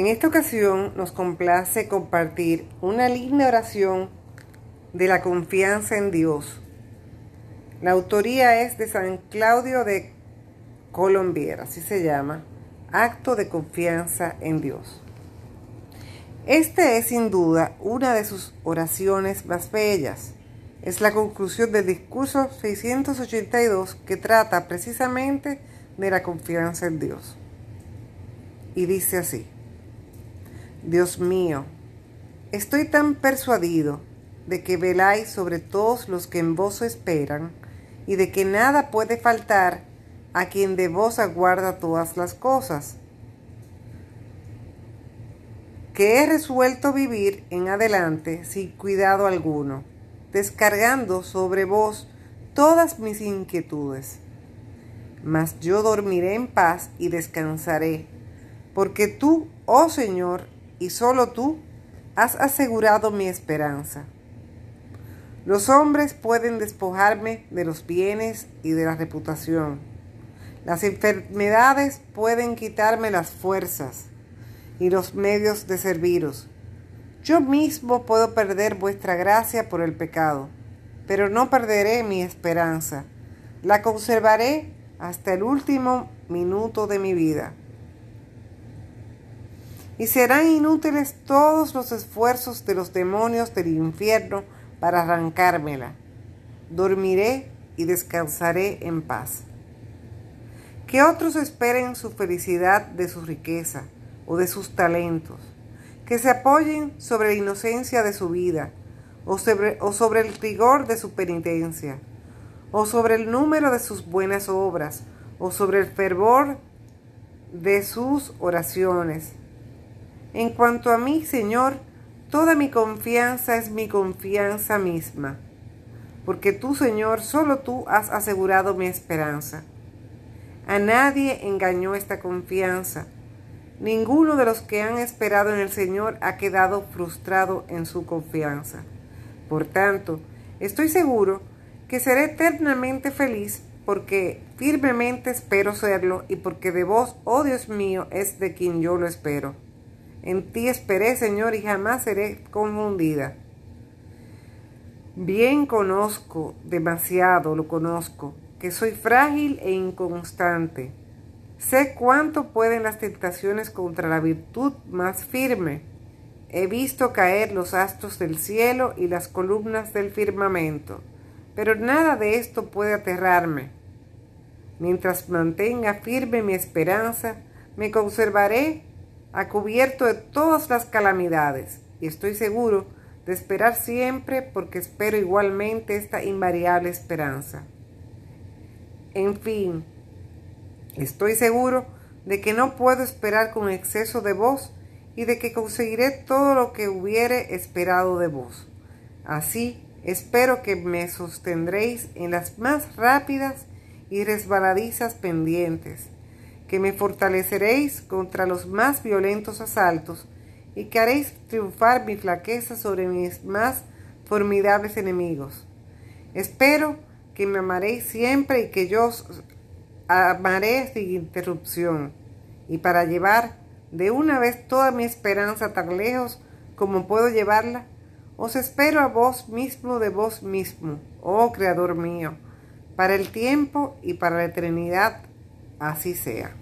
En esta ocasión nos complace compartir una linda oración de la confianza en Dios. La autoría es de San Claudio de Colombier, así se llama, Acto de Confianza en Dios. Esta es sin duda una de sus oraciones más bellas. Es la conclusión del discurso 682 que trata precisamente de la confianza en Dios. Y dice así. Dios mío, estoy tan persuadido de que veláis sobre todos los que en vos esperan, y de que nada puede faltar a quien de vos aguarda todas las cosas, que he resuelto vivir en adelante sin cuidado alguno, descargando sobre vos todas mis inquietudes. Mas yo dormiré en paz y descansaré, porque tú, oh Señor, y solo tú has asegurado mi esperanza. Los hombres pueden despojarme de los bienes y de la reputación. Las enfermedades pueden quitarme las fuerzas y los medios de serviros. Yo mismo puedo perder vuestra gracia por el pecado, pero no perderé mi esperanza. La conservaré hasta el último minuto de mi vida y serán inútiles todos los esfuerzos de los demonios del infierno para arrancármela. Dormiré y descansaré en paz. Que otros esperen su felicidad de su riqueza o de sus talentos, que se apoyen sobre la inocencia de su vida o sobre, o sobre el rigor de su penitencia, o sobre el número de sus buenas obras, o sobre el fervor de sus oraciones en cuanto a mí, Señor, toda mi confianza es mi confianza misma, porque tú, Señor, solo tú has asegurado mi esperanza. A nadie engañó esta confianza. Ninguno de los que han esperado en el Señor ha quedado frustrado en su confianza. Por tanto, estoy seguro que seré eternamente feliz porque firmemente espero serlo y porque de vos, oh Dios mío, es de quien yo lo espero. En ti esperé, Señor, y jamás seré confundida. Bien conozco, demasiado lo conozco, que soy frágil e inconstante. Sé cuánto pueden las tentaciones contra la virtud más firme. He visto caer los astros del cielo y las columnas del firmamento, pero nada de esto puede aterrarme. Mientras mantenga firme mi esperanza, me conservaré ha cubierto de todas las calamidades, y estoy seguro de esperar siempre porque espero igualmente esta invariable esperanza. En fin, estoy seguro de que no puedo esperar con exceso de vos y de que conseguiré todo lo que hubiere esperado de vos. Así, espero que me sostendréis en las más rápidas y resbaladizas pendientes que me fortaleceréis contra los más violentos asaltos y que haréis triunfar mi flaqueza sobre mis más formidables enemigos. Espero que me amaréis siempre y que yo os amaré sin interrupción, y para llevar de una vez toda mi esperanza tan lejos como puedo llevarla, os espero a vos mismo de vos mismo, oh Creador mío, para el tiempo y para la eternidad así sea.